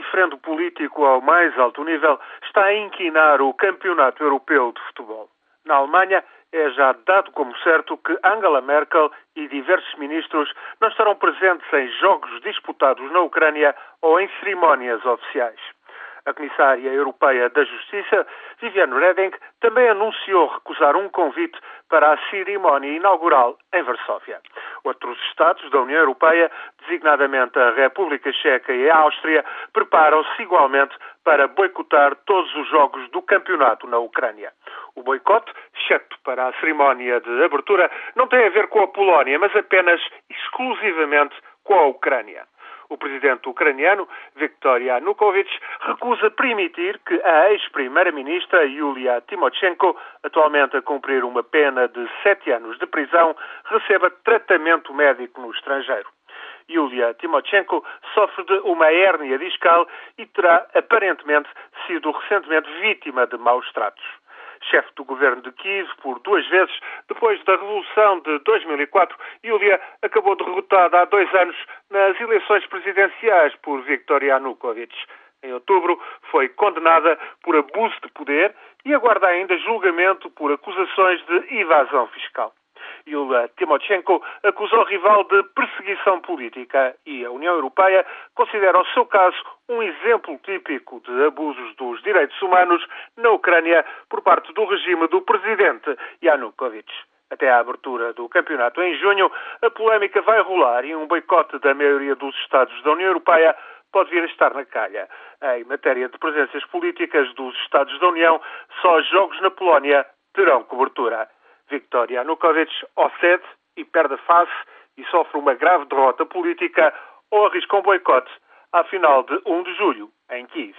diferendo político ao mais alto nível está a inquinar o Campeonato Europeu de Futebol. Na Alemanha, é já dado como certo que Angela Merkel e diversos ministros não estarão presentes em jogos disputados na Ucrânia ou em cerimónias oficiais. A Comissária Europeia da Justiça, Viviane Reding, também anunciou recusar um convite para a cerimónia inaugural em Varsóvia. Outros Estados da União Europeia, designadamente a República Checa e a Áustria, preparam-se igualmente para boicotar todos os jogos do campeonato na Ucrânia. O boicote, exceto para a cerimónia de abertura, não tem a ver com a Polónia, mas apenas exclusivamente com a Ucrânia. O presidente ucraniano, Viktor Yanukovych, recusa permitir que a ex-primeira-ministra Yulia Timoshenko, atualmente a cumprir uma pena de sete anos de prisão, receba tratamento médico no estrangeiro. Yulia Timoshenko sofre de uma hérnia discal e terá aparentemente sido recentemente vítima de maus tratos chefe do governo de Kiev por duas vezes depois da Revolução de 2004, Yulia acabou derrotada há dois anos nas eleições presidenciais por Viktor Yanukovych. Em outubro, foi condenada por abuso de poder e aguarda ainda julgamento por acusações de evasão fiscal. Yulia Timoshenko acusou o rival de perseguição política e a União Europeia considera o seu caso um exemplo típico de abusos dos direitos humanos na Ucrânia por parte do regime do presidente Yanukovych. Até à abertura do campeonato em junho, a polémica vai rolar e um boicote da maioria dos Estados da União Europeia pode vir a estar na calha. Em matéria de presenças políticas dos Estados da União, só jogos na Polónia terão cobertura. Viktor Yanukovych ou cede e perde a face e sofre uma grave derrota política ou arrisca um boicote à final de 1 de julho, em Kiev.